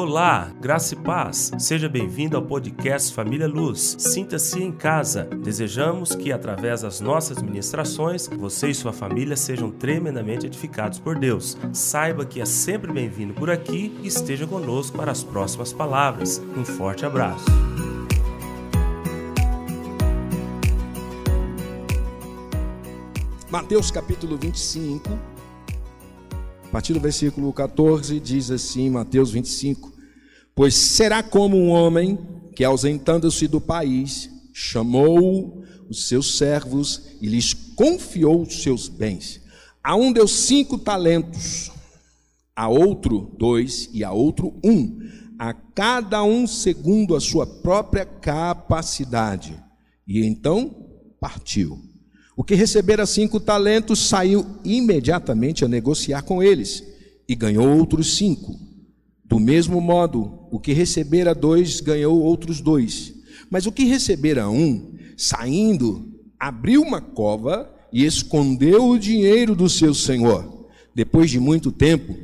Olá, graça e paz. Seja bem-vindo ao podcast Família Luz. Sinta-se em casa. Desejamos que, através das nossas ministrações, você e sua família sejam tremendamente edificados por Deus. Saiba que é sempre bem-vindo por aqui e esteja conosco para as próximas palavras. Um forte abraço. Mateus capítulo 25, a partir do versículo 14, diz assim, Mateus 25: Pois será como um homem que, ausentando-se do país, chamou os seus servos e lhes confiou os seus bens. A um deu cinco talentos, a outro dois e a outro um, a cada um segundo a sua própria capacidade. E então partiu. O que recebera cinco talentos saiu imediatamente a negociar com eles e ganhou outros cinco. Do mesmo modo, o que recebera dois ganhou outros dois. Mas o que recebera um, saindo, abriu uma cova e escondeu o dinheiro do seu senhor. Depois de muito tempo,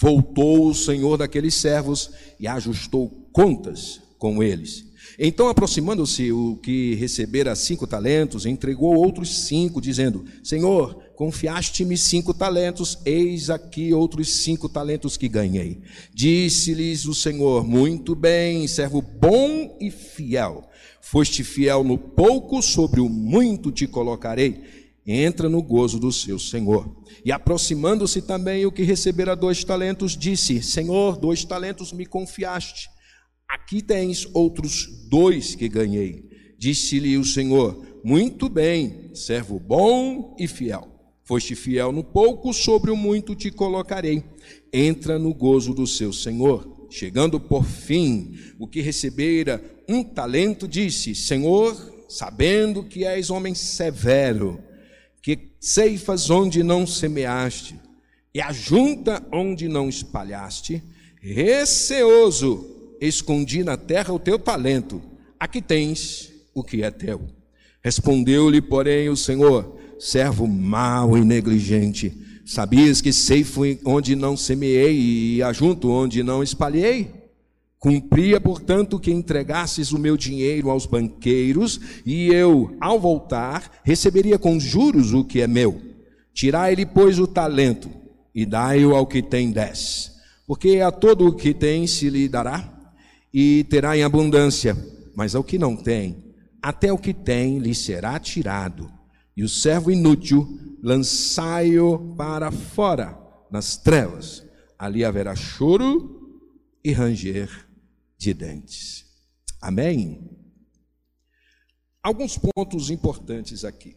voltou o senhor daqueles servos e ajustou contas com eles. Então, aproximando-se o que recebera cinco talentos, entregou outros cinco, dizendo: Senhor, confiaste-me cinco talentos, eis aqui outros cinco talentos que ganhei. Disse-lhes o Senhor: Muito bem, servo bom e fiel. Foste fiel no pouco, sobre o muito te colocarei. Entra no gozo do seu Senhor. E aproximando-se também o que recebera dois talentos, disse: Senhor, dois talentos me confiaste. Aqui tens outros dois que ganhei. Disse-lhe o Senhor: Muito bem, servo bom e fiel. Foste fiel no pouco, sobre o muito te colocarei. Entra no gozo do seu Senhor. Chegando por fim, o que recebera um talento, disse: Senhor, sabendo que és homem severo, que ceifas onde não semeaste, e ajunta onde não espalhaste, receoso escondi na terra o teu talento, aqui tens o que é teu. Respondeu-lhe, porém, o Senhor: servo mau e negligente, sabias que ceifo onde não semeei e ajunto onde não espalhei? Cumpria, portanto, que entregasses o meu dinheiro aos banqueiros, e eu, ao voltar, receberia com juros o que é meu. Tirai-lhe, pois, o talento, e dai-o ao que tem dez. Porque a todo o que tem se lhe dará, e terá em abundância, mas ao que não tem, até o que tem lhe será tirado. E o servo inútil lançai-o para fora, nas trevas. Ali haverá choro e ranger de dentes. Amém? Alguns pontos importantes aqui.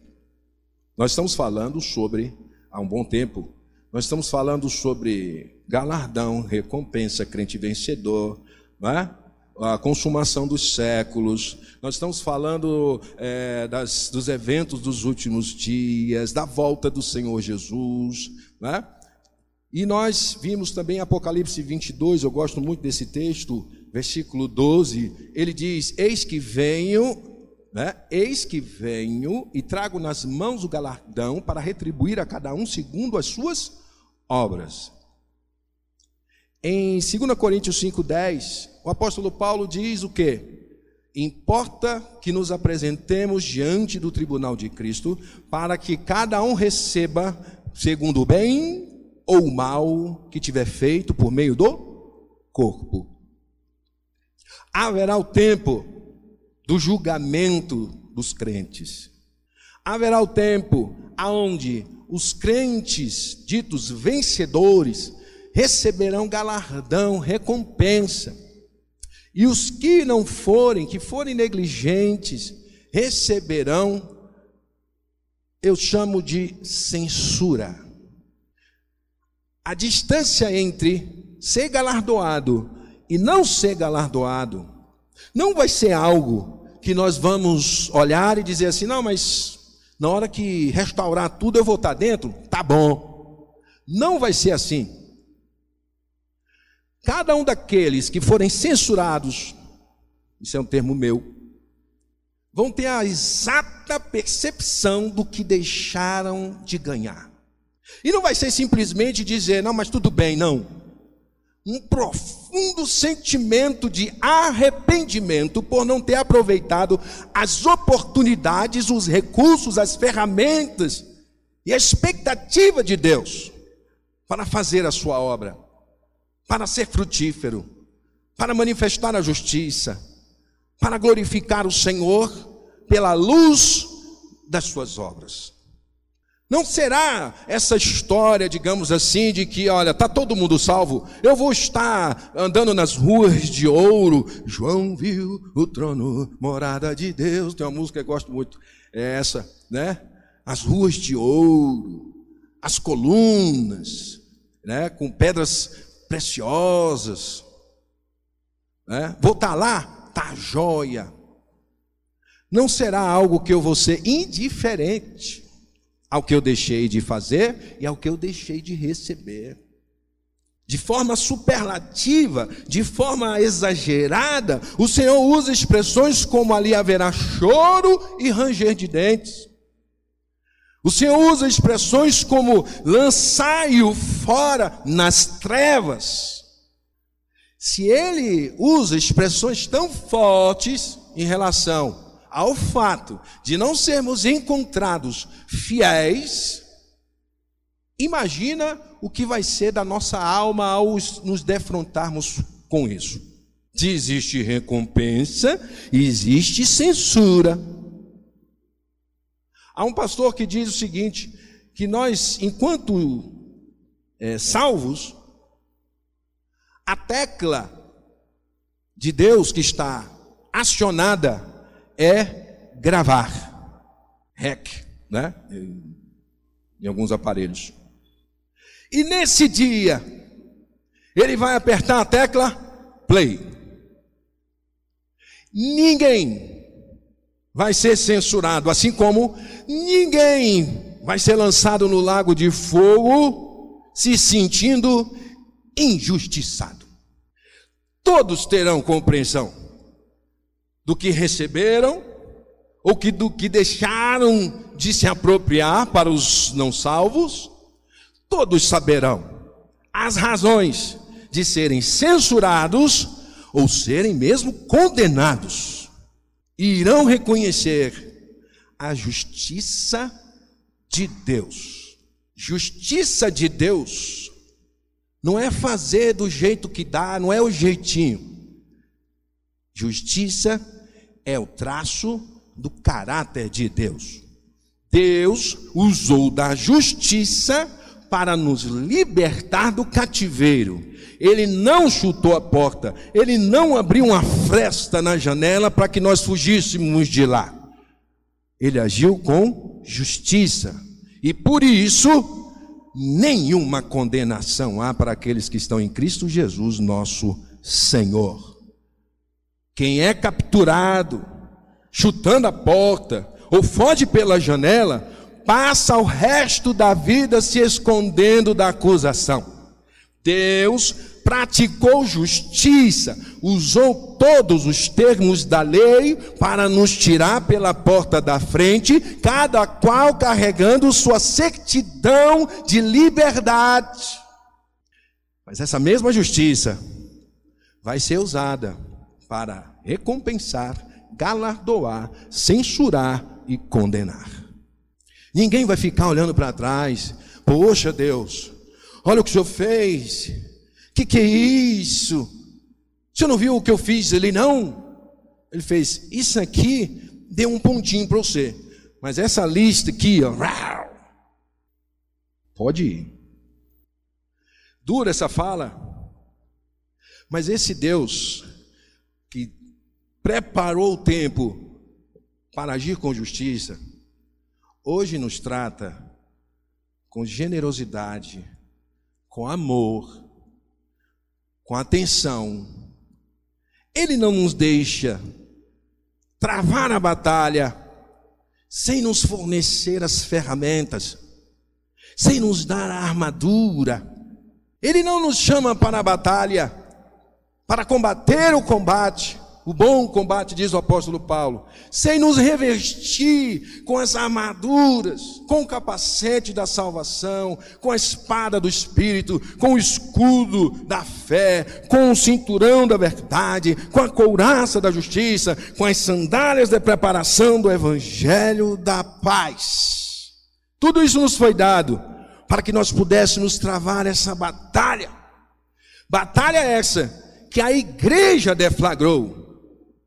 Nós estamos falando sobre, há um bom tempo, nós estamos falando sobre galardão, recompensa, crente vencedor, não é? A consumação dos séculos, nós estamos falando é, das, dos eventos dos últimos dias, da volta do Senhor Jesus, né? E nós vimos também Apocalipse 22, eu gosto muito desse texto, versículo 12, ele diz: Eis que venho, né? Eis que venho e trago nas mãos o galardão para retribuir a cada um segundo as suas obras. Em 2 Coríntios 5,10, o apóstolo Paulo diz o que? Importa que nos apresentemos diante do tribunal de Cristo, para que cada um receba segundo o bem ou o mal que tiver feito por meio do corpo. Haverá o tempo do julgamento dos crentes. Haverá o tempo aonde os crentes ditos vencedores receberão galardão, recompensa. E os que não forem, que forem negligentes, receberão, eu chamo de censura. A distância entre ser galardoado e não ser galardoado não vai ser algo que nós vamos olhar e dizer assim: não, mas na hora que restaurar tudo eu vou estar dentro? Tá bom. Não vai ser assim. Cada um daqueles que forem censurados, isso é um termo meu, vão ter a exata percepção do que deixaram de ganhar. E não vai ser simplesmente dizer, não, mas tudo bem, não. um profundo sentimento de arrependimento por não ter aproveitado as oportunidades, os recursos, as ferramentas e a expectativa de Deus para fazer a sua obra, para ser frutífero, para manifestar a justiça, para glorificar o Senhor pela luz das suas obras. Não será essa história, digamos assim, de que, olha, está todo mundo salvo, eu vou estar andando nas ruas de ouro. João viu o trono, morada de Deus. Tem uma música que eu gosto muito, é essa, né? As ruas de ouro, as colunas, né? Com pedras preciosas. Né? Vou estar tá lá, tá joia. Não será algo que eu vou ser indiferente ao que eu deixei de fazer e ao que eu deixei de receber. De forma superlativa, de forma exagerada, o Senhor usa expressões como ali haverá choro e ranger de dentes. O Senhor usa expressões como lançai-o fora nas trevas. Se ele usa expressões tão fortes em relação ao fato de não sermos encontrados fiéis, imagina o que vai ser da nossa alma ao nos defrontarmos com isso. Se existe recompensa, existe censura. Há um pastor que diz o seguinte: que nós, enquanto é, salvos, a tecla de Deus que está acionada é gravar. REC, né? Em alguns aparelhos. E nesse dia, ele vai apertar a tecla play. Ninguém vai ser censurado, assim como ninguém vai ser lançado no lago de fogo se sentindo injustiçado. Todos terão compreensão do que receberam ou que do que deixaram de se apropriar para os não salvos, todos saberão as razões de serem censurados ou serem mesmo condenados. Irão reconhecer a justiça de Deus. Justiça de Deus não é fazer do jeito que dá, não é o jeitinho. Justiça é o traço do caráter de Deus. Deus usou da justiça para nos libertar do cativeiro. Ele não chutou a porta, ele não abriu uma fresta na janela para que nós fugíssemos de lá. Ele agiu com justiça. E por isso, nenhuma condenação há para aqueles que estão em Cristo Jesus, nosso Senhor. Quem é capturado, chutando a porta, ou foge pela janela, passa o resto da vida se escondendo da acusação. Deus praticou justiça, usou todos os termos da lei para nos tirar pela porta da frente, cada qual carregando sua certidão de liberdade. Mas essa mesma justiça vai ser usada para recompensar, galardoar, censurar e condenar. Ninguém vai ficar olhando para trás. Poxa Deus, olha o que o senhor fez. O que, que é isso? O senhor não viu o que eu fiz ali, não? Ele fez, isso aqui deu um pontinho para você. Mas essa lista aqui, ó, pode ir. Dura essa fala. Mas esse Deus preparou o tempo para agir com justiça, hoje nos trata com generosidade, com amor, com atenção. Ele não nos deixa travar a batalha sem nos fornecer as ferramentas, sem nos dar a armadura. Ele não nos chama para a batalha, para combater o combate, o bom combate, diz o apóstolo Paulo, sem nos revestir com as armaduras, com o capacete da salvação, com a espada do Espírito, com o escudo da fé, com o cinturão da verdade, com a couraça da justiça, com as sandálias de preparação do evangelho da paz. Tudo isso nos foi dado para que nós pudéssemos travar essa batalha. Batalha essa que a igreja deflagrou.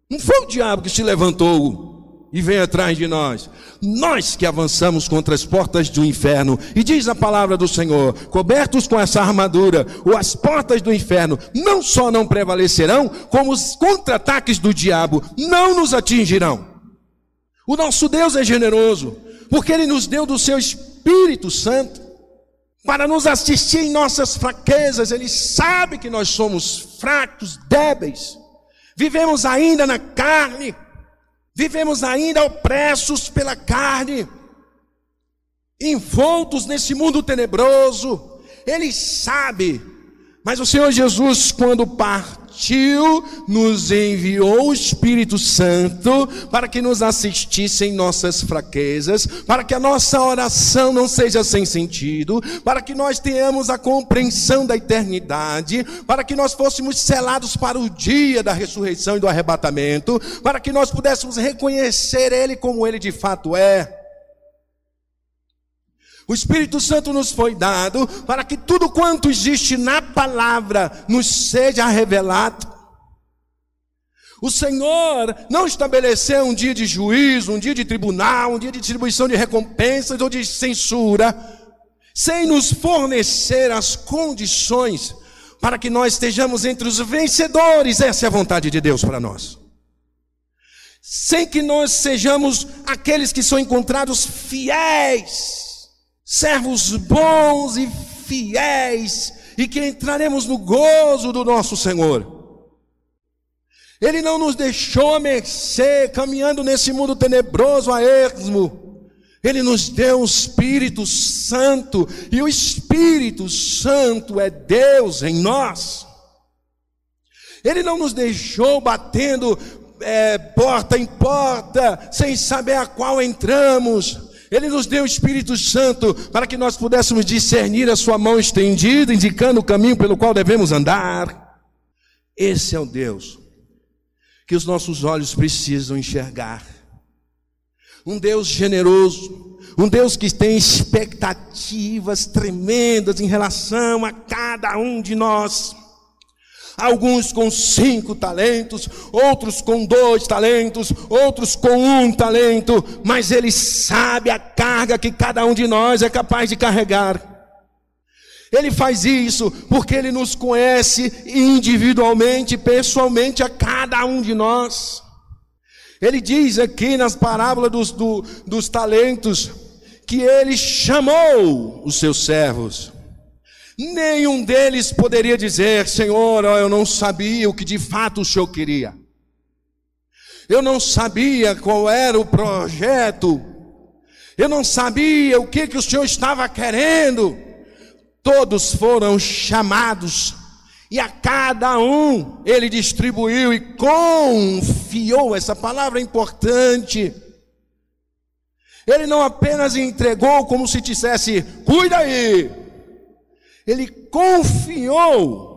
Não foi o diabo que se levantou e veio atrás de nós. Nós que avançamos contra as portas do inferno. E diz a palavra do Senhor: cobertos com essa armadura, ou as portas do inferno não só não prevalecerão, como os contra-ataques do diabo não nos atingirão. O nosso Deus é generoso, porque Ele nos deu do seu Espírito Santo para nos assistir em nossas fraquezas. Ele sabe que nós somos fracos, débeis. Vivemos ainda na carne. Vivemos ainda opressos pela carne. Envoltos nesse mundo tenebroso. Ele sabe. Mas o Senhor Jesus, quando parte partiu, nos enviou o Espírito Santo para que nos assistisse em nossas fraquezas, para que a nossa oração não seja sem sentido, para que nós tenhamos a compreensão da eternidade, para que nós fôssemos selados para o dia da ressurreição e do arrebatamento, para que nós pudéssemos reconhecer Ele como Ele de fato é. O Espírito Santo nos foi dado para que tudo quanto existe na palavra nos seja revelado. O Senhor não estabeleceu um dia de juízo, um dia de tribunal, um dia de distribuição de recompensas ou de censura, sem nos fornecer as condições para que nós estejamos entre os vencedores. Essa é a vontade de Deus para nós. Sem que nós sejamos aqueles que são encontrados fiéis servos bons e fiéis, e que entraremos no gozo do nosso Senhor. Ele não nos deixou a mercê, caminhando nesse mundo tenebroso a esmo. Ele nos deu o Espírito Santo, e o Espírito Santo é Deus em nós. Ele não nos deixou batendo é, porta em porta, sem saber a qual entramos. Ele nos deu o Espírito Santo para que nós pudéssemos discernir a Sua mão estendida, indicando o caminho pelo qual devemos andar. Esse é o Deus que os nossos olhos precisam enxergar. Um Deus generoso, um Deus que tem expectativas tremendas em relação a cada um de nós alguns com cinco talentos, outros com dois talentos, outros com um talento, mas Ele sabe a carga que cada um de nós é capaz de carregar. Ele faz isso porque Ele nos conhece individualmente, pessoalmente, a cada um de nós. Ele diz aqui nas parábolas dos, do, dos talentos que Ele chamou os seus servos. Nenhum deles poderia dizer: Senhor, eu não sabia o que de fato o Senhor queria. Eu não sabia qual era o projeto. Eu não sabia o que, que o Senhor estava querendo. Todos foram chamados e a cada um ele distribuiu e confiou. Essa palavra é importante. Ele não apenas entregou como se dissesse: cuida aí, ele confiou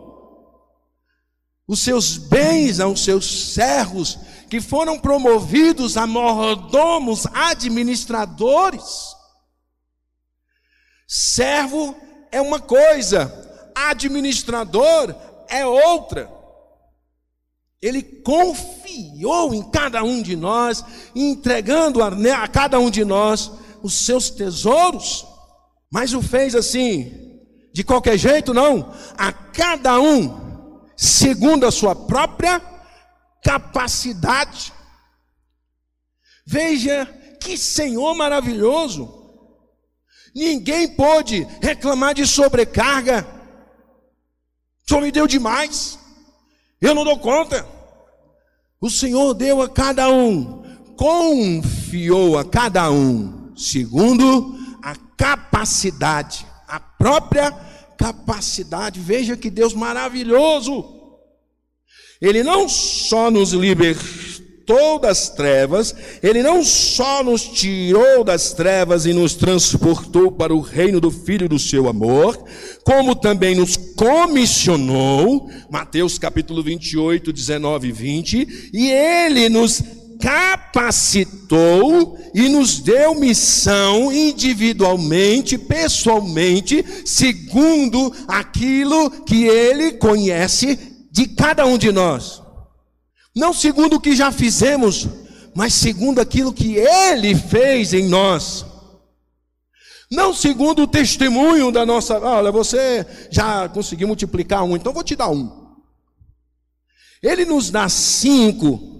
os seus bens aos seus servos, que foram promovidos a mordomos administradores. Servo é uma coisa, administrador é outra. Ele confiou em cada um de nós, entregando a, a cada um de nós os seus tesouros, mas o fez assim, de qualquer jeito, não. A cada um, segundo a sua própria capacidade. Veja que Senhor maravilhoso. Ninguém pôde reclamar de sobrecarga. O Senhor me deu demais. Eu não dou conta. O Senhor deu a cada um, confiou a cada um, segundo a capacidade, própria capacidade. Veja que Deus maravilhoso. Ele não só nos libertou das trevas, ele não só nos tirou das trevas e nos transportou para o reino do Filho do seu amor, como também nos comissionou, Mateus capítulo 28, 19 e 20, e ele nos capacitou e nos deu missão individualmente, pessoalmente, segundo aquilo que Ele conhece de cada um de nós. Não segundo o que já fizemos, mas segundo aquilo que Ele fez em nós. Não segundo o testemunho da nossa. Olha, você já conseguiu multiplicar um, então vou te dar um. Ele nos dá cinco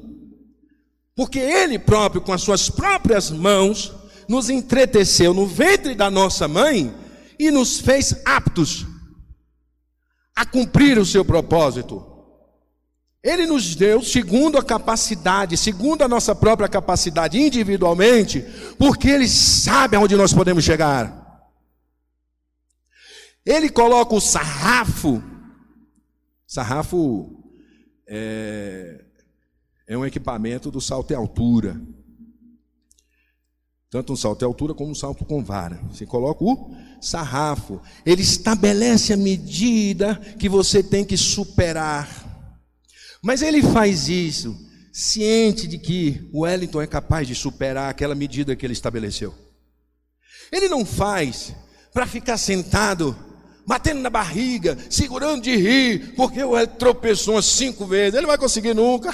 porque Ele próprio, com as suas próprias mãos, nos entreteceu no ventre da nossa mãe e nos fez aptos a cumprir o seu propósito. Ele nos deu segundo a capacidade, segundo a nossa própria capacidade individualmente, porque Ele sabe aonde nós podemos chegar. Ele coloca o sarrafo, sarrafo é, é um equipamento do salto em altura. Tanto um salto em altura como um salto com vara. Você coloca o sarrafo. Ele estabelece a medida que você tem que superar. Mas ele faz isso ciente de que o Wellington é capaz de superar aquela medida que ele estabeleceu. Ele não faz para ficar sentado batendo na barriga, segurando de rir, porque o Hélio tropeçou umas cinco vezes, ele vai conseguir nunca.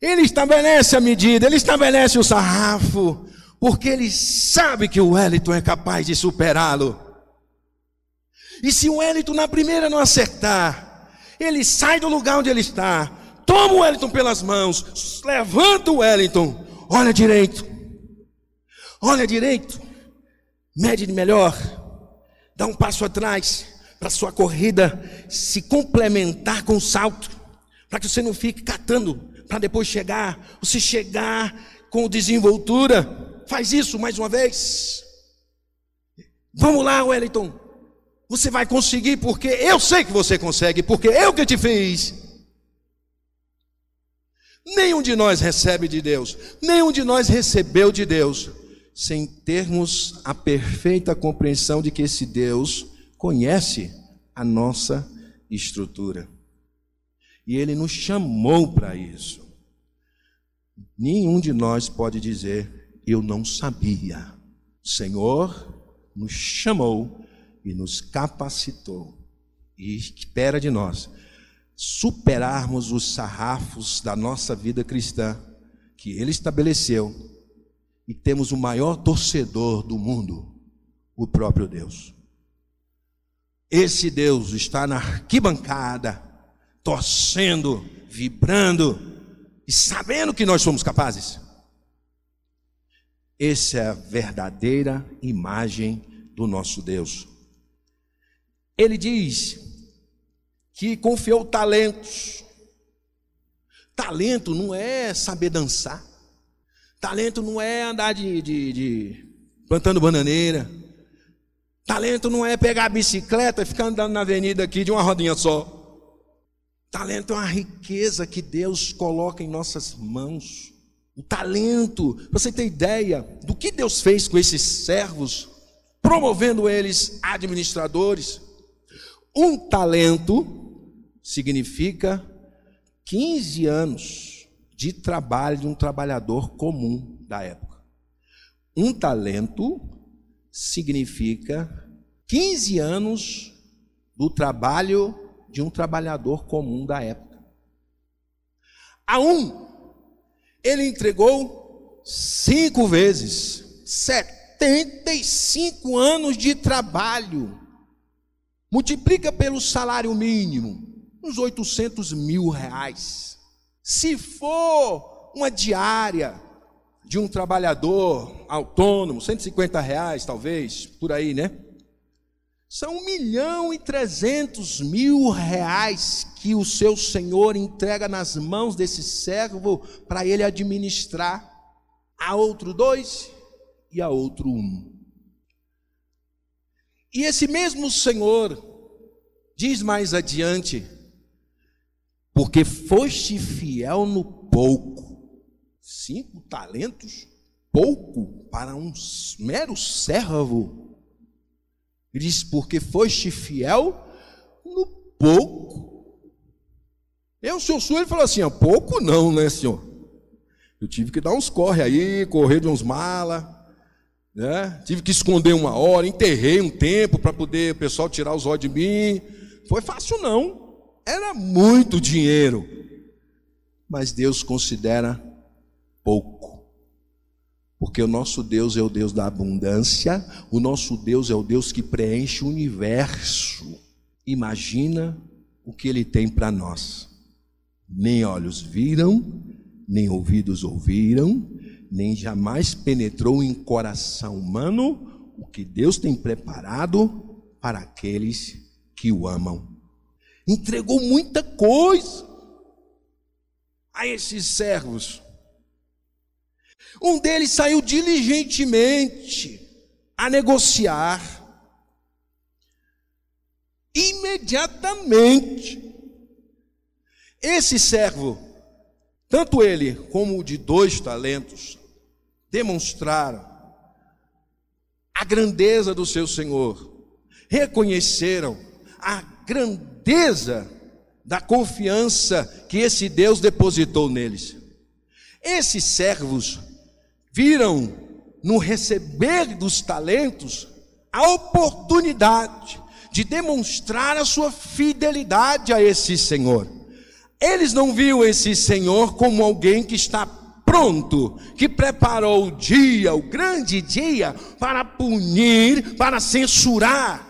Ele estabelece a medida, ele estabelece o sarrafo, porque ele sabe que o Wellington é capaz de superá-lo. E se o Wellington na primeira não acertar, ele sai do lugar onde ele está, toma o Wellington pelas mãos, levanta o Wellington, olha direito, olha direito, mede melhor, dá um passo atrás para sua corrida se complementar com o salto, para que você não fique catando para depois chegar, você chegar com desenvoltura. Faz isso mais uma vez. Vamos lá, Wellington. Você vai conseguir porque eu sei que você consegue, porque eu que te fiz. Nenhum de nós recebe de Deus, nenhum de nós recebeu de Deus sem termos a perfeita compreensão de que esse Deus conhece a nossa estrutura. E Ele nos chamou para isso. Nenhum de nós pode dizer, eu não sabia. O Senhor nos chamou e nos capacitou. E espera de nós superarmos os sarrafos da nossa vida cristã que Ele estabeleceu e temos o maior torcedor do mundo, o próprio Deus. Esse Deus está na arquibancada, torcendo, vibrando e sabendo que nós somos capazes. Essa é a verdadeira imagem do nosso Deus. Ele diz que confiou talentos. Talento não é saber dançar. Talento não é andar de, de, de plantando bananeira. Talento não é pegar a bicicleta e ficar andando na avenida aqui de uma rodinha só. Talento é uma riqueza que Deus coloca em nossas mãos. O talento, você tem ideia do que Deus fez com esses servos, promovendo eles administradores. Um talento significa 15 anos de trabalho de um trabalhador comum da época. Um talento significa 15 anos do trabalho de um trabalhador comum da época. A um, ele entregou cinco vezes 75 anos de trabalho. Multiplica pelo salário mínimo, uns 800 mil reais. Se for uma diária de um trabalhador autônomo, 150 reais talvez, por aí, né? São um milhão e trezentos mil reais que o seu senhor entrega nas mãos desse servo para ele administrar a outro dois e a outro um. E esse mesmo senhor Diz mais adiante, porque foste fiel no pouco, cinco talentos, pouco para um mero servo. diz, porque foste fiel no pouco. Eu, seu senhor, ele falou assim: ó, pouco não, né, senhor? Eu tive que dar uns corre aí, correr de uns mala, né? Tive que esconder uma hora, enterrei um tempo para poder o pessoal tirar os olhos de mim. Foi fácil não. Era muito dinheiro. Mas Deus considera pouco. Porque o nosso Deus é o Deus da abundância, o nosso Deus é o Deus que preenche o universo. Imagina o que ele tem para nós. Nem olhos viram, nem ouvidos ouviram, nem jamais penetrou em coração humano o que Deus tem preparado para aqueles que o amam. Entregou muita coisa a esses servos. Um deles saiu diligentemente a negociar. Imediatamente. Esse servo tanto ele como o de dois talentos demonstraram a grandeza do seu Senhor, reconheceram a grandeza da confiança que esse Deus depositou neles. Esses servos viram no receber dos talentos a oportunidade de demonstrar a sua fidelidade a esse Senhor. Eles não viam esse Senhor como alguém que está pronto, que preparou o dia, o grande dia, para punir, para censurar.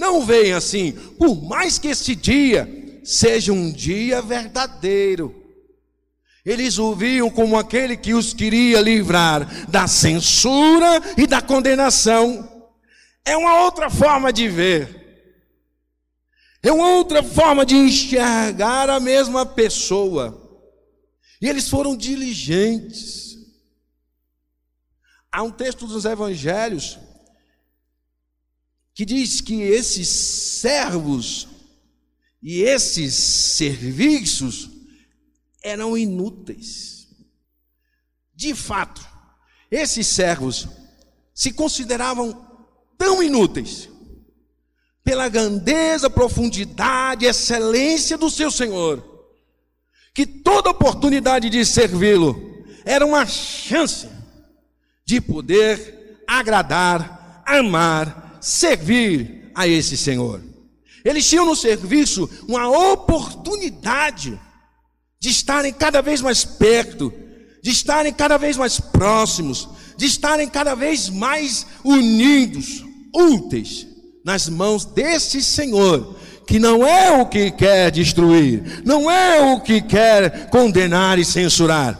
Não veem assim, por mais que esse dia seja um dia verdadeiro. Eles o viam como aquele que os queria livrar da censura e da condenação. É uma outra forma de ver. É uma outra forma de enxergar a mesma pessoa. E eles foram diligentes. Há um texto dos evangelhos que diz que esses servos e esses serviços eram inúteis. De fato, esses servos se consideravam tão inúteis pela grandeza, profundidade, excelência do seu Senhor, que toda oportunidade de servi-lo era uma chance de poder agradar, amar, servir a esse Senhor. Eles tinham no serviço uma oportunidade de estarem cada vez mais perto, de estarem cada vez mais próximos, de estarem cada vez mais unidos, úteis nas mãos desse Senhor, que não é o que quer destruir, não é o que quer condenar e censurar,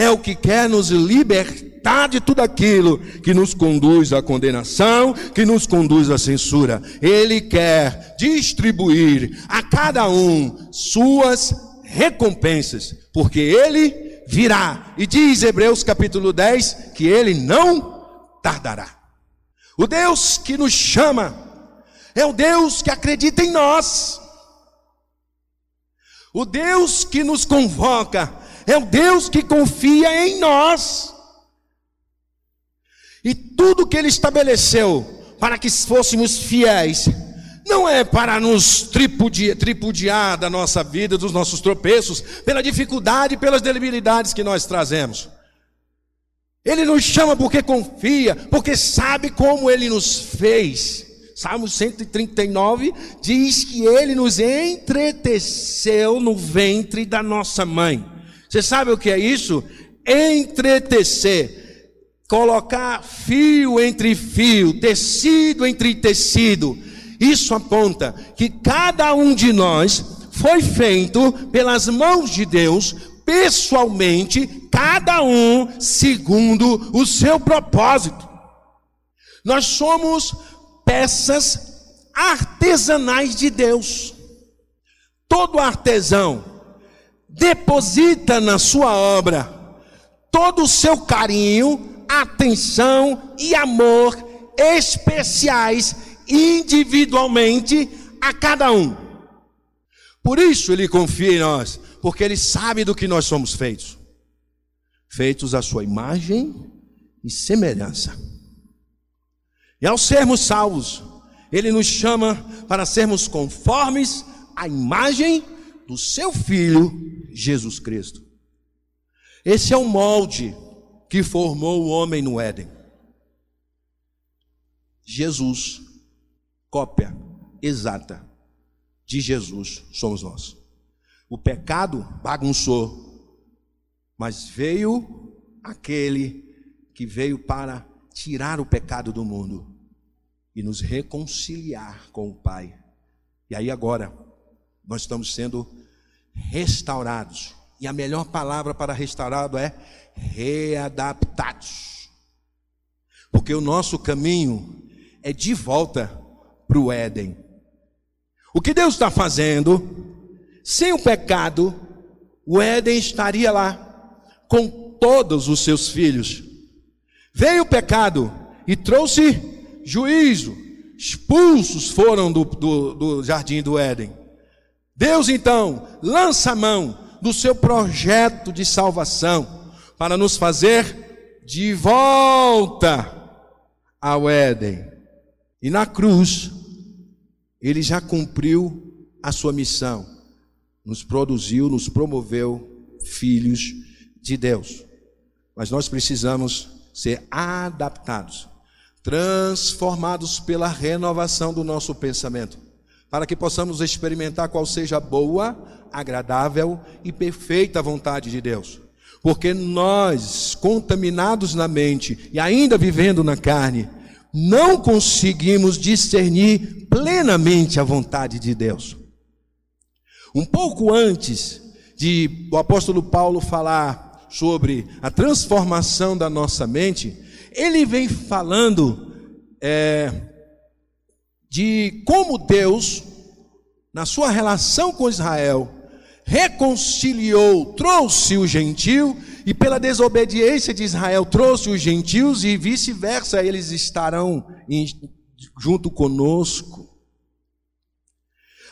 é o que quer nos libertar de tudo aquilo que nos conduz à condenação, que nos conduz à censura. Ele quer distribuir a cada um suas recompensas, porque ele virá. E diz Hebreus capítulo 10 que ele não tardará. O Deus que nos chama é o Deus que acredita em nós. O Deus que nos convoca é o Deus que confia em nós. E tudo que Ele estabeleceu para que fôssemos fiéis, não é para nos tripudiar, tripudiar da nossa vida, dos nossos tropeços, pela dificuldade e pelas debilidades que nós trazemos. Ele nos chama porque confia, porque sabe como Ele nos fez. Salmo 139 diz que ele nos entreteceu no ventre da nossa mãe. Você sabe o que é isso? Entretecer. Colocar fio entre fio, tecido entre tecido. Isso aponta que cada um de nós foi feito pelas mãos de Deus, pessoalmente, cada um segundo o seu propósito. Nós somos peças artesanais de Deus. Todo artesão deposita na sua obra todo o seu carinho, atenção e amor especiais individualmente a cada um. Por isso ele confia em nós, porque ele sabe do que nós somos feitos feitos à sua imagem e semelhança. E ao sermos salvos, ele nos chama para sermos conformes à imagem do seu filho Jesus Cristo. Esse é o molde que formou o homem no Éden. Jesus, cópia exata de Jesus somos nós. O pecado bagunçou, mas veio aquele que veio para tirar o pecado do mundo e nos reconciliar com o Pai. E aí agora nós estamos sendo restaurados. E a melhor palavra para restaurado é readaptados. Porque o nosso caminho é de volta para o Éden. O que Deus está fazendo, sem o pecado, o Éden estaria lá, com todos os seus filhos. Veio o pecado e trouxe juízo, expulsos foram do, do, do jardim do Éden. Deus então lança a mão do seu projeto de salvação para nos fazer de volta ao Éden. E na cruz, ele já cumpriu a sua missão, nos produziu, nos promoveu filhos de Deus. Mas nós precisamos ser adaptados, transformados pela renovação do nosso pensamento, para que possamos experimentar qual seja a boa, agradável e perfeita vontade de Deus. Porque nós, contaminados na mente e ainda vivendo na carne, não conseguimos discernir plenamente a vontade de Deus. Um pouco antes de o apóstolo Paulo falar sobre a transformação da nossa mente, ele vem falando é, de como Deus, na sua relação com Israel, reconciliou, trouxe o gentil e pela desobediência de Israel trouxe os gentios e vice-versa, eles estarão em, junto conosco.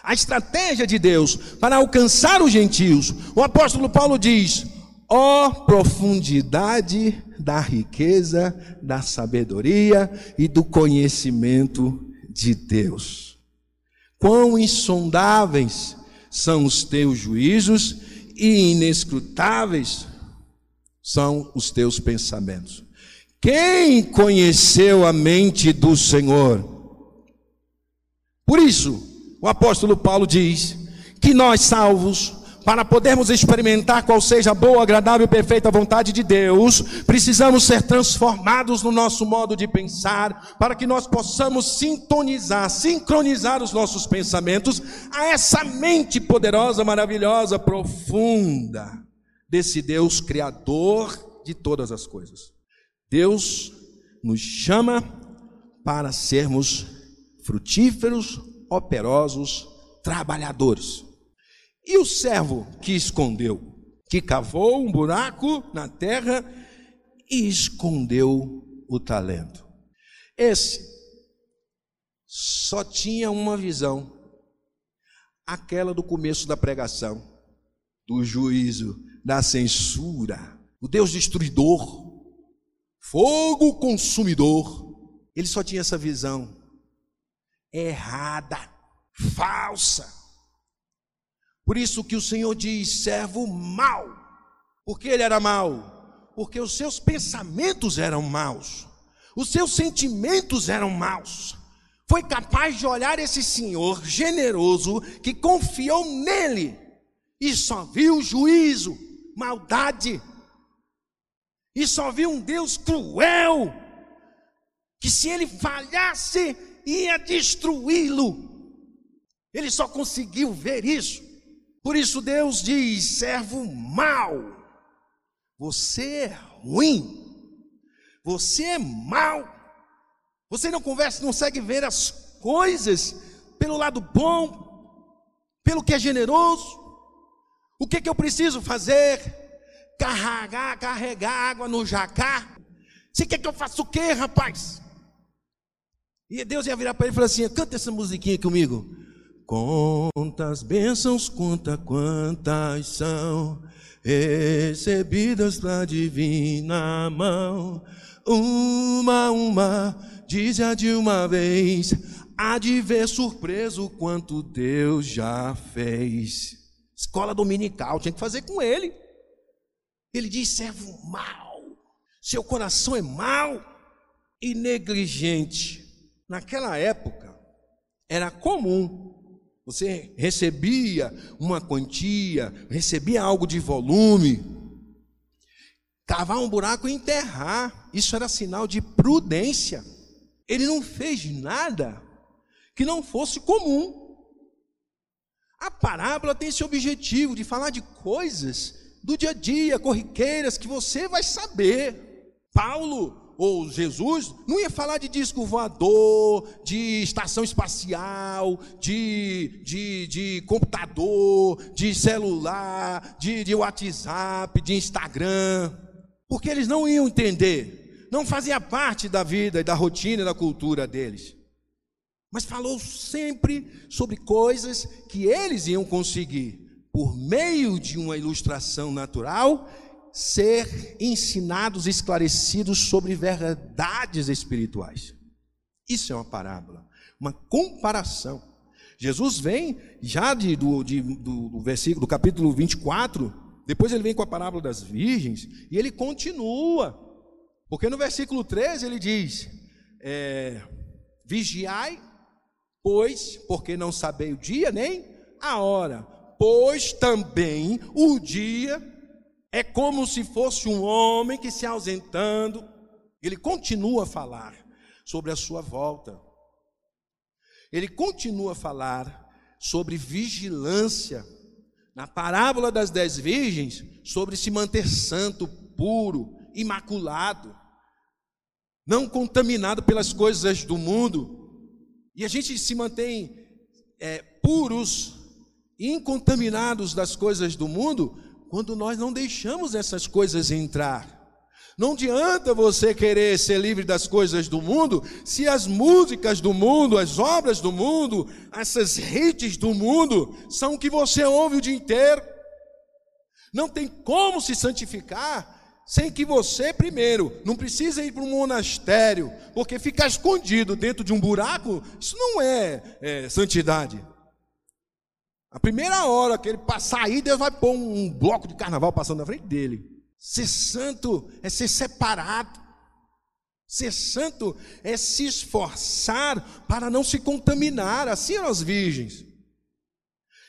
A estratégia de Deus para alcançar os gentios, o apóstolo Paulo diz: ó oh, profundidade da riqueza, da sabedoria e do conhecimento de Deus. Quão insondáveis são os teus juízos e inescrutáveis são os teus pensamentos. Quem conheceu a mente do Senhor? Por isso, o apóstolo Paulo diz que nós salvos, para podermos experimentar qual seja a boa, agradável e perfeita vontade de Deus, precisamos ser transformados no nosso modo de pensar, para que nós possamos sintonizar, sincronizar os nossos pensamentos a essa mente poderosa, maravilhosa, profunda desse Deus criador de todas as coisas. Deus nos chama para sermos frutíferos, operosos, trabalhadores. E o servo que escondeu, que cavou um buraco na terra e escondeu o talento. Esse só tinha uma visão, aquela do começo da pregação, do juízo da censura, o Deus destruidor, fogo consumidor. Ele só tinha essa visão errada, falsa. Por isso que o Senhor diz: servo mau. Por que ele era mau? Porque os seus pensamentos eram maus, os seus sentimentos eram maus. Foi capaz de olhar esse Senhor generoso que confiou nele e só viu juízo, maldade. E só viu um Deus cruel, que se ele falhasse, ia destruí-lo. Ele só conseguiu ver isso. Por isso Deus diz: servo mau, você é ruim, você é mau, você não conversa, não consegue ver as coisas pelo lado bom, pelo que é generoso. O que, que eu preciso fazer? Carregar, carregar água no jacá? Você quer que eu faça o quê, rapaz? E Deus ia virar para ele e falar assim: canta essa musiquinha comigo. Contas bênçãos, conta quantas são recebidas da divina mão. Uma, uma, diz a de uma vez, há de ver surpreso quanto Deus já fez. Escola dominical, tinha que fazer com ele. Ele diz: servo mau, seu coração é mau e negligente. Naquela época, era comum você recebia uma quantia, recebia algo de volume, cavar um buraco e enterrar. Isso era sinal de prudência. Ele não fez nada que não fosse comum. A parábola tem esse objetivo de falar de coisas do dia a dia, corriqueiras, que você vai saber. Paulo ou Jesus, não ia falar de disco voador, de estação espacial, de, de, de computador, de celular, de, de WhatsApp, de Instagram, porque eles não iam entender, não fazia parte da vida e da rotina e da cultura deles. Mas falou sempre sobre coisas que eles iam conseguir, por meio de uma ilustração natural ser ensinados, esclarecidos sobre verdades espirituais. Isso é uma parábola, uma comparação. Jesus vem já de, do, de, do, do versículo, do capítulo 24, depois ele vem com a parábola das virgens, e ele continua, porque no versículo 13 ele diz: é, Vigiai, pois, porque não sabei o dia nem a hora, pois também o dia é como se fosse um homem que se ausentando, ele continua a falar sobre a sua volta. Ele continua a falar sobre vigilância. Na parábola das dez virgens, sobre se manter santo, puro, imaculado, não contaminado pelas coisas do mundo. E a gente se mantém é, puros, incontaminados das coisas do mundo, quando nós não deixamos essas coisas entrar. Não adianta você querer ser livre das coisas do mundo, se as músicas do mundo, as obras do mundo, essas hits do mundo, são o que você ouve o dia inteiro. Não tem como se santificar sem que você, primeiro, não precisa ir para um monastério, porque ficar escondido dentro de um buraco, isso não é, é santidade. A primeira hora que ele passar aí, Deus vai pôr um bloco de carnaval passando na frente dele. Ser santo é ser separado. Ser santo é se esforçar para não se contaminar, assim eram as virgens.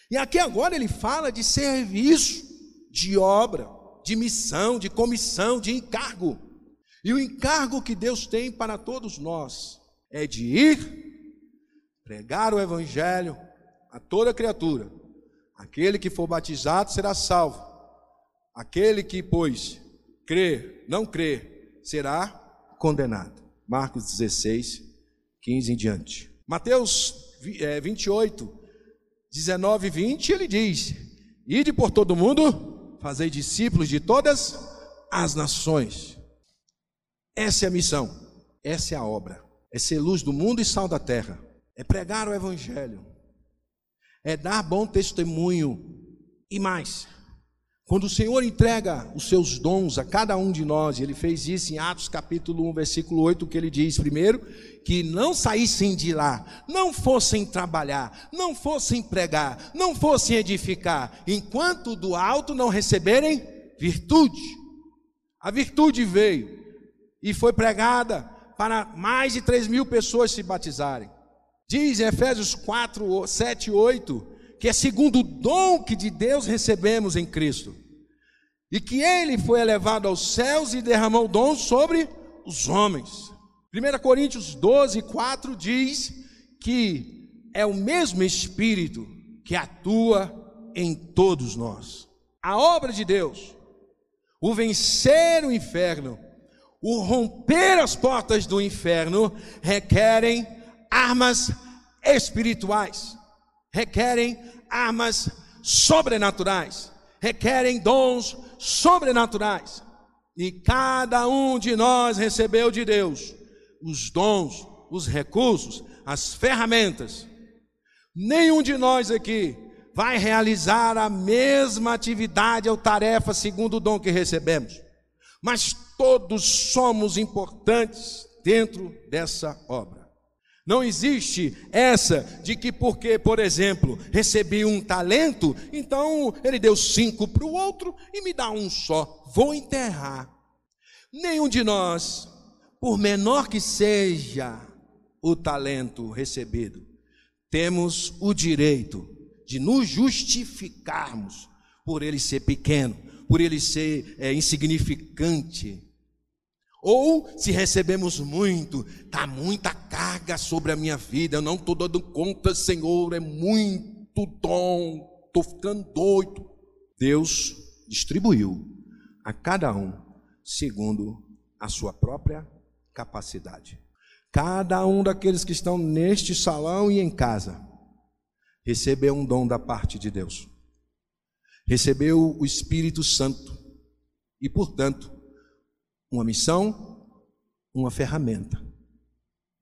E aqui agora ele fala de serviço, de obra, de missão, de comissão, de encargo. E o encargo que Deus tem para todos nós é de ir, pregar o Evangelho, a toda criatura. Aquele que for batizado será salvo. Aquele que, pois, crer, não crer, será condenado. Marcos 16, 15 em diante. Mateus 28, 19 e 20, ele diz: Ide por todo mundo, fazei discípulos de todas as nações. Essa é a missão, essa é a obra. É ser luz do mundo e sal da terra. É pregar o evangelho é dar bom testemunho. E mais, quando o Senhor entrega os seus dons a cada um de nós, ele fez isso em Atos capítulo 1, versículo 8, que ele diz primeiro, que não saíssem de lá, não fossem trabalhar, não fossem pregar, não fossem edificar, enquanto do alto não receberem virtude. A virtude veio e foi pregada para mais de 3 mil pessoas se batizarem. Diz em Efésios 4, 7 e 8, que é segundo o dom que de Deus recebemos em Cristo. E que ele foi elevado aos céus e derramou dom sobre os homens. 1 Coríntios 12, 4 diz que é o mesmo Espírito que atua em todos nós. A obra de Deus, o vencer o inferno, o romper as portas do inferno, requerem armas espirituais, requerem armas sobrenaturais, requerem dons sobrenaturais. E cada um de nós recebeu de Deus os dons, os recursos, as ferramentas. Nenhum de nós aqui vai realizar a mesma atividade ou tarefa segundo o dom que recebemos, mas todos somos importantes dentro dessa obra. Não existe essa de que, porque, por exemplo, recebi um talento, então ele deu cinco para o outro e me dá um só. Vou enterrar. Nenhum de nós, por menor que seja o talento recebido, temos o direito de nos justificarmos por ele ser pequeno, por ele ser é, insignificante. Ou se recebemos muito, está muita carga sobre a minha vida, eu não estou dando conta, Senhor, é muito dom, estou ficando doido. Deus distribuiu a cada um segundo a sua própria capacidade. Cada um daqueles que estão neste salão e em casa recebeu um dom da parte de Deus. Recebeu o Espírito Santo e, portanto, uma missão, uma ferramenta.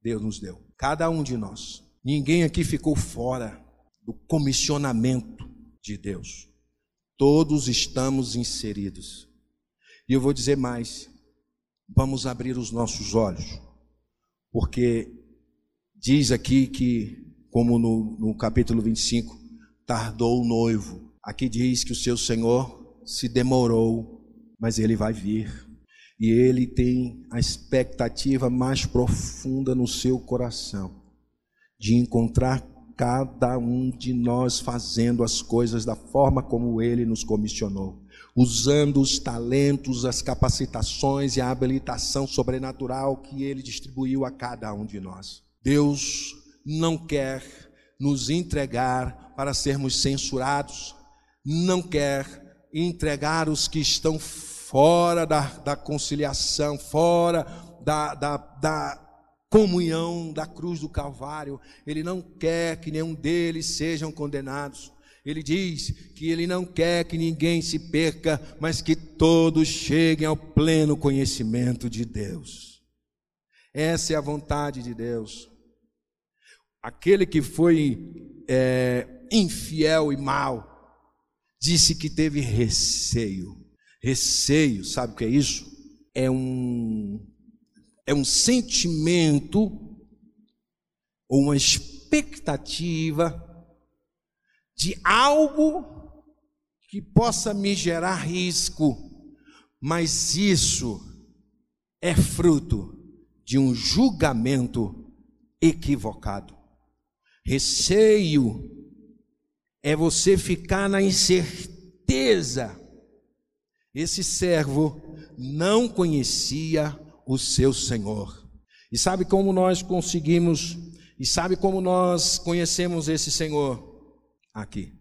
Deus nos deu, cada um de nós. Ninguém aqui ficou fora do comissionamento de Deus. Todos estamos inseridos. E eu vou dizer mais: vamos abrir os nossos olhos, porque diz aqui que como no, no capítulo 25, tardou o noivo. Aqui diz que o seu Senhor se demorou, mas ele vai vir. E ele tem a expectativa mais profunda no seu coração de encontrar cada um de nós fazendo as coisas da forma como ele nos comissionou, usando os talentos, as capacitações e a habilitação sobrenatural que ele distribuiu a cada um de nós. Deus não quer nos entregar para sermos censurados, não quer entregar os que estão fora da, da conciliação, fora da, da, da comunhão da cruz do Calvário. Ele não quer que nenhum deles sejam condenados. Ele diz que ele não quer que ninguém se perca, mas que todos cheguem ao pleno conhecimento de Deus. Essa é a vontade de Deus aquele que foi é, infiel e mau, disse que teve receio. Receio, sabe o que é isso? É um, é um sentimento ou uma expectativa de algo que possa me gerar risco, mas isso é fruto de um julgamento equivocado. Receio é você ficar na incerteza. Esse servo não conhecia o seu Senhor. E sabe como nós conseguimos, e sabe como nós conhecemos esse Senhor? Aqui.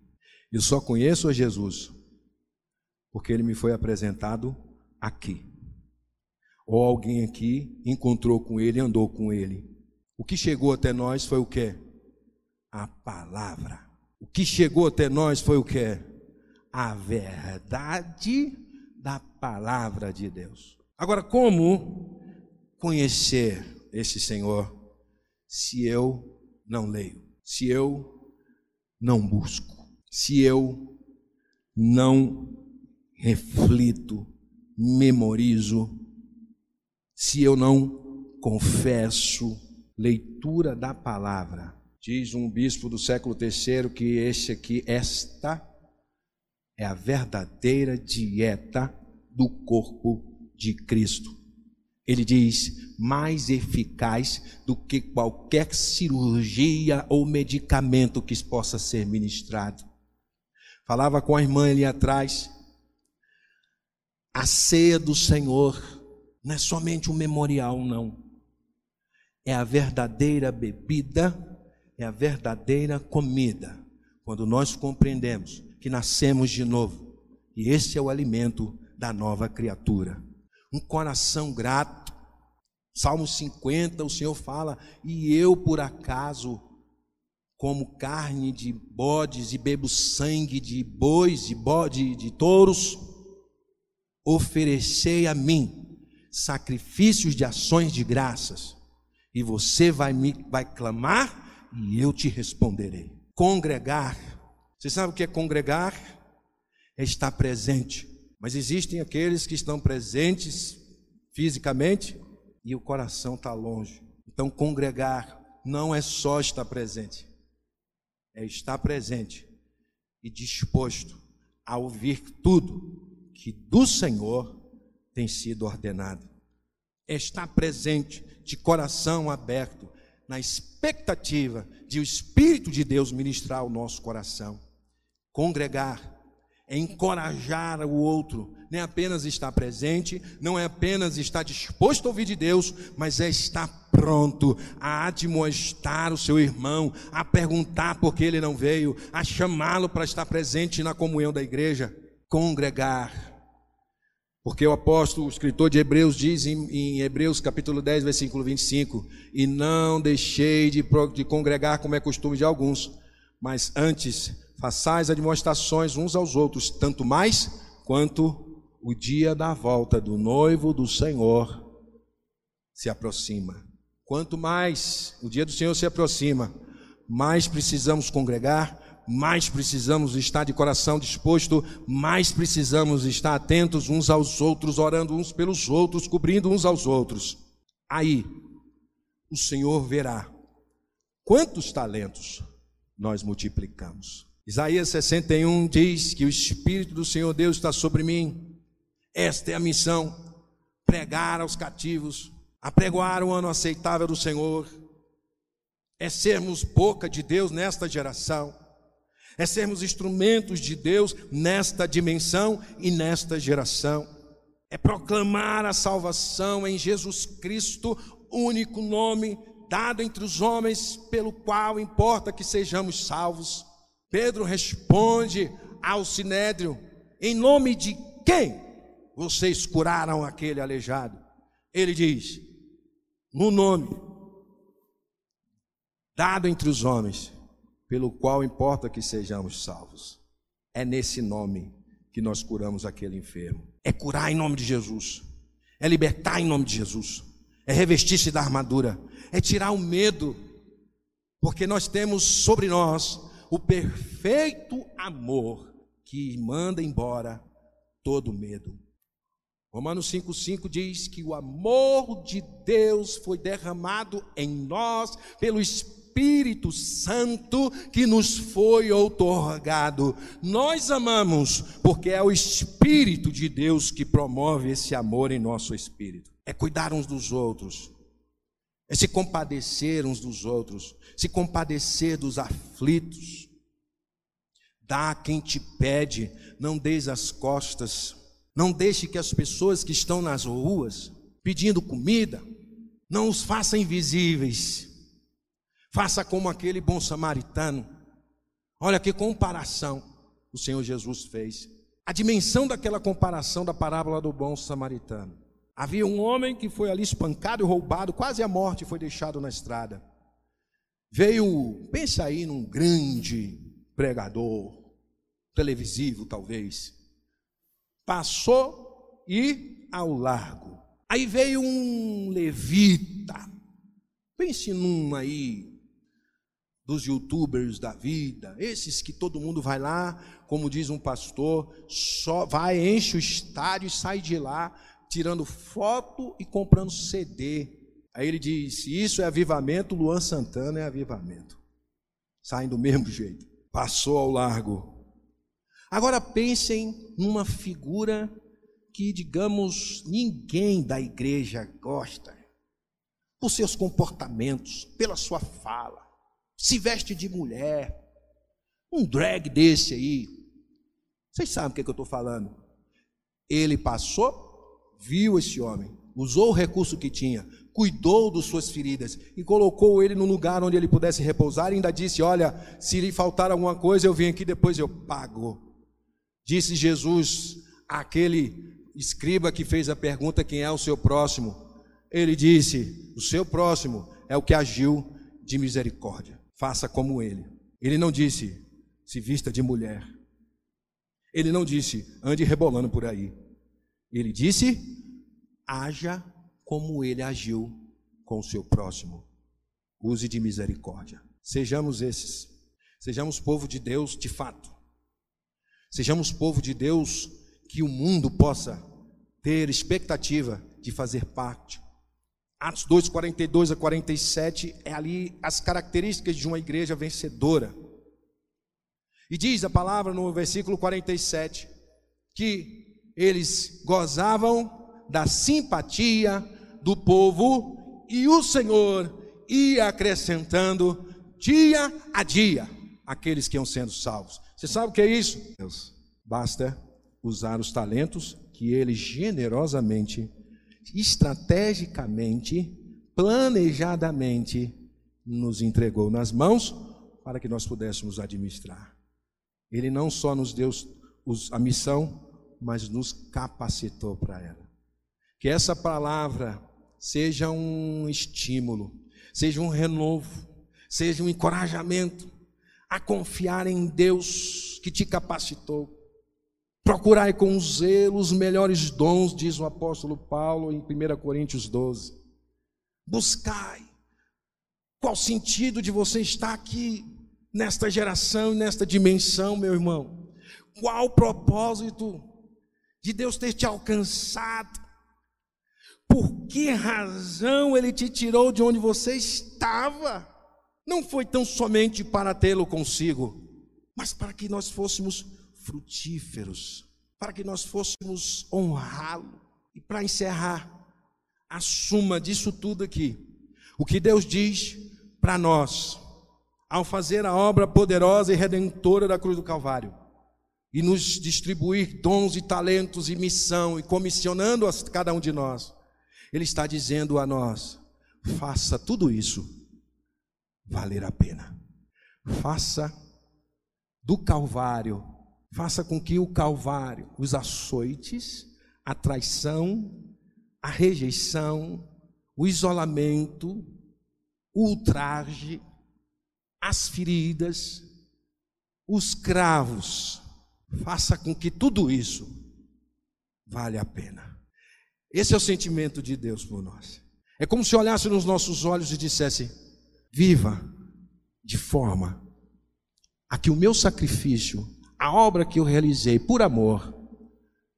Eu só conheço a Jesus, porque ele me foi apresentado aqui. Ou alguém aqui encontrou com ele, andou com ele. O que chegou até nós foi o que? a palavra. O que chegou até nós foi o que? A verdade da palavra de Deus. Agora, como conhecer esse Senhor se eu não leio, se eu não busco, se eu não reflito, memorizo, se eu não confesso leitura da palavra, Diz um bispo do século III que este aqui, esta é a verdadeira dieta do corpo de Cristo. Ele diz, mais eficaz do que qualquer cirurgia ou medicamento que possa ser ministrado. Falava com a irmã ali atrás, a ceia do Senhor não é somente um memorial, não. É a verdadeira bebida é a verdadeira comida, quando nós compreendemos que nascemos de novo, e esse é o alimento da nova criatura. Um coração grato. Salmo 50, o Senhor fala: E eu, por acaso, como carne de bodes e bebo sangue de bois, de bode, de touros, oferecei a mim sacrifícios de ações de graças, e você vai me vai clamar e eu te responderei. Congregar. Você sabe o que é congregar? É estar presente. Mas existem aqueles que estão presentes fisicamente e o coração está longe. Então, congregar não é só estar presente, é estar presente e disposto a ouvir tudo que do Senhor tem sido ordenado. É estar presente, de coração aberto, na expectativa de o Espírito de Deus ministrar o nosso coração. Congregar é encorajar o outro, não é apenas estar presente, não é apenas estar disposto a ouvir de Deus, mas é estar pronto a admoestar o seu irmão, a perguntar por que ele não veio, a chamá-lo para estar presente na comunhão da igreja, congregar. Porque o apóstolo, o escritor de Hebreus, diz em, em Hebreus capítulo 10, versículo 25: E não deixei de, de congregar como é costume de alguns, mas antes façais admoestações uns aos outros, tanto mais quanto o dia da volta do noivo do Senhor se aproxima. Quanto mais o dia do Senhor se aproxima, mais precisamos congregar, mais precisamos estar de coração disposto, mais precisamos estar atentos uns aos outros, orando uns pelos outros, cobrindo uns aos outros. Aí o Senhor verá quantos talentos nós multiplicamos. Isaías 61 diz que o Espírito do Senhor Deus está sobre mim. Esta é a missão: pregar aos cativos, apregoar o ano aceitável do Senhor, é sermos boca de Deus nesta geração, é sermos instrumentos de Deus nesta dimensão e nesta geração, é proclamar a salvação em Jesus Cristo, único nome dado entre os homens, pelo qual importa que sejamos salvos. Pedro responde ao sinédrio: Em nome de quem vocês curaram aquele aleijado? Ele diz: No nome dado entre os homens, pelo qual importa que sejamos salvos. É nesse nome que nós curamos aquele enfermo. É curar em nome de Jesus. É libertar em nome de Jesus. É revestir-se da armadura. É tirar o medo. Porque nós temos sobre nós o perfeito amor que manda embora todo medo. Romanos 5,5 diz que o amor de Deus foi derramado em nós pelo Espírito Santo que nos foi outorgado. Nós amamos porque é o Espírito de Deus que promove esse amor em nosso espírito. É cuidar uns dos outros, é se compadecer uns dos outros, se compadecer dos aflitos. Dá a quem te pede, não deis as costas. Não deixe que as pessoas que estão nas ruas pedindo comida, não os faça invisíveis. Faça como aquele bom samaritano. Olha que comparação o Senhor Jesus fez. A dimensão daquela comparação da parábola do bom samaritano. Havia um homem que foi ali espancado e roubado, quase à morte, foi deixado na estrada. Veio, pensa aí num grande pregador, televisivo talvez. Passou e ao largo. Aí veio um levita. Pense num aí dos youtubers da vida, esses que todo mundo vai lá, como diz um pastor, só vai, enche o estádio e sai de lá tirando foto e comprando CD. Aí ele diz: Isso é avivamento, Luan Santana é avivamento. Saem do mesmo jeito. Passou ao largo. Agora pensem numa figura que, digamos, ninguém da igreja gosta, por seus comportamentos, pela sua fala, se veste de mulher, um drag desse aí. Vocês sabem o que, é que eu estou falando? Ele passou viu esse homem, usou o recurso que tinha, cuidou das suas feridas e colocou ele num lugar onde ele pudesse repousar e ainda disse: Olha, se lhe faltar alguma coisa, eu venho aqui depois eu pago. Disse Jesus àquele escriba que fez a pergunta: Quem é o seu próximo? Ele disse: O seu próximo é o que agiu de misericórdia, faça como ele. Ele não disse: Se vista de mulher. Ele não disse: Ande rebolando por aí. Ele disse: haja como ele agiu com o seu próximo. Use de misericórdia. Sejamos esses. Sejamos povo de Deus de fato. Sejamos povo de Deus que o mundo possa ter expectativa de fazer parte. Atos 2, 42 a 47 é ali as características de uma igreja vencedora. E diz a palavra no versículo 47 que eles gozavam da simpatia do povo e o Senhor ia acrescentando dia a dia aqueles que iam sendo salvos. Você sabe o que é isso? Deus, basta usar os talentos que ele generosamente, estrategicamente, planejadamente nos entregou nas mãos para que nós pudéssemos administrar. Ele não só nos deu a missão, mas nos capacitou para ela. Que essa palavra seja um estímulo, seja um renovo, seja um encorajamento a confiar em Deus que te capacitou. Procurai com zelo os melhores dons, diz o apóstolo Paulo em 1 Coríntios 12. Buscai. Qual o sentido de você estar aqui nesta geração e nesta dimensão, meu irmão? Qual o propósito de Deus ter te alcançado? Por que razão Ele te tirou de onde você estava? Não foi tão somente para tê-lo consigo, mas para que nós fôssemos frutíferos, para que nós fôssemos honrá-lo. E para encerrar, a suma disso tudo aqui, o que Deus diz para nós, ao fazer a obra poderosa e redentora da cruz do Calvário, e nos distribuir dons e talentos e missão, e comissionando a cada um de nós, Ele está dizendo a nós: faça tudo isso valer a pena. Faça do Calvário, faça com que o Calvário, os açoites, a traição, a rejeição, o isolamento, o ultraje, as feridas, os cravos, faça com que tudo isso vale a pena. Esse é o sentimento de Deus por nós. É como se olhasse nos nossos olhos e dissesse: Viva de forma a que o meu sacrifício, a obra que eu realizei por amor,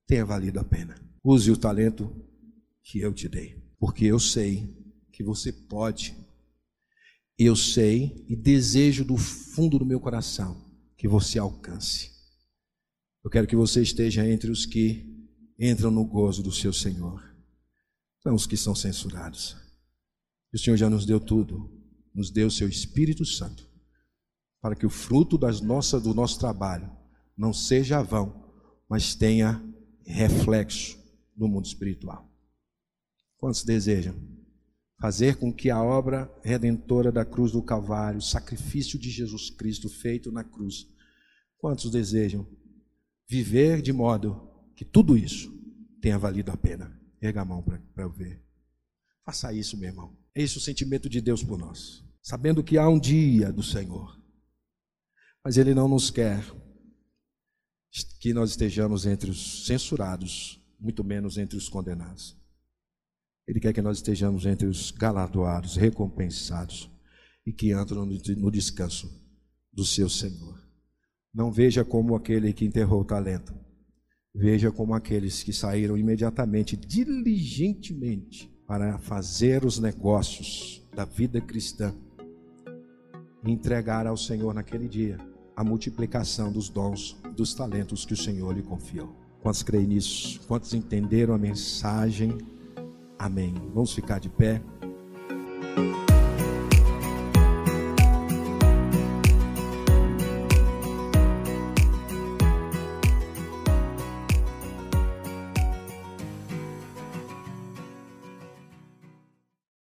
tenha valido a pena. Use o talento que eu te dei, porque eu sei que você pode. Eu sei e desejo do fundo do meu coração que você alcance. Eu quero que você esteja entre os que entram no gozo do seu Senhor, não os que são censurados. O Senhor já nos deu tudo nos deu seu Espírito Santo, para que o fruto das nossas, do nosso trabalho não seja vão, mas tenha reflexo no mundo espiritual. Quantos desejam fazer com que a obra redentora da cruz do Calvário, o sacrifício de Jesus Cristo feito na cruz, quantos desejam viver de modo que tudo isso tenha valido a pena? Erga a mão para eu ver. Faça isso, meu irmão. É esse o sentimento de Deus por nós sabendo que há um dia do Senhor. Mas Ele não nos quer que nós estejamos entre os censurados, muito menos entre os condenados. Ele quer que nós estejamos entre os galardoados, recompensados e que entram no descanso do seu Senhor. Não veja como aquele que enterrou o talento, veja como aqueles que saíram imediatamente, diligentemente, para fazer os negócios da vida cristã entregar ao Senhor naquele dia a multiplicação dos dons, dos talentos que o Senhor lhe confiou. Quantos creem nisso? Quantos entenderam a mensagem? Amém. Vamos ficar de pé.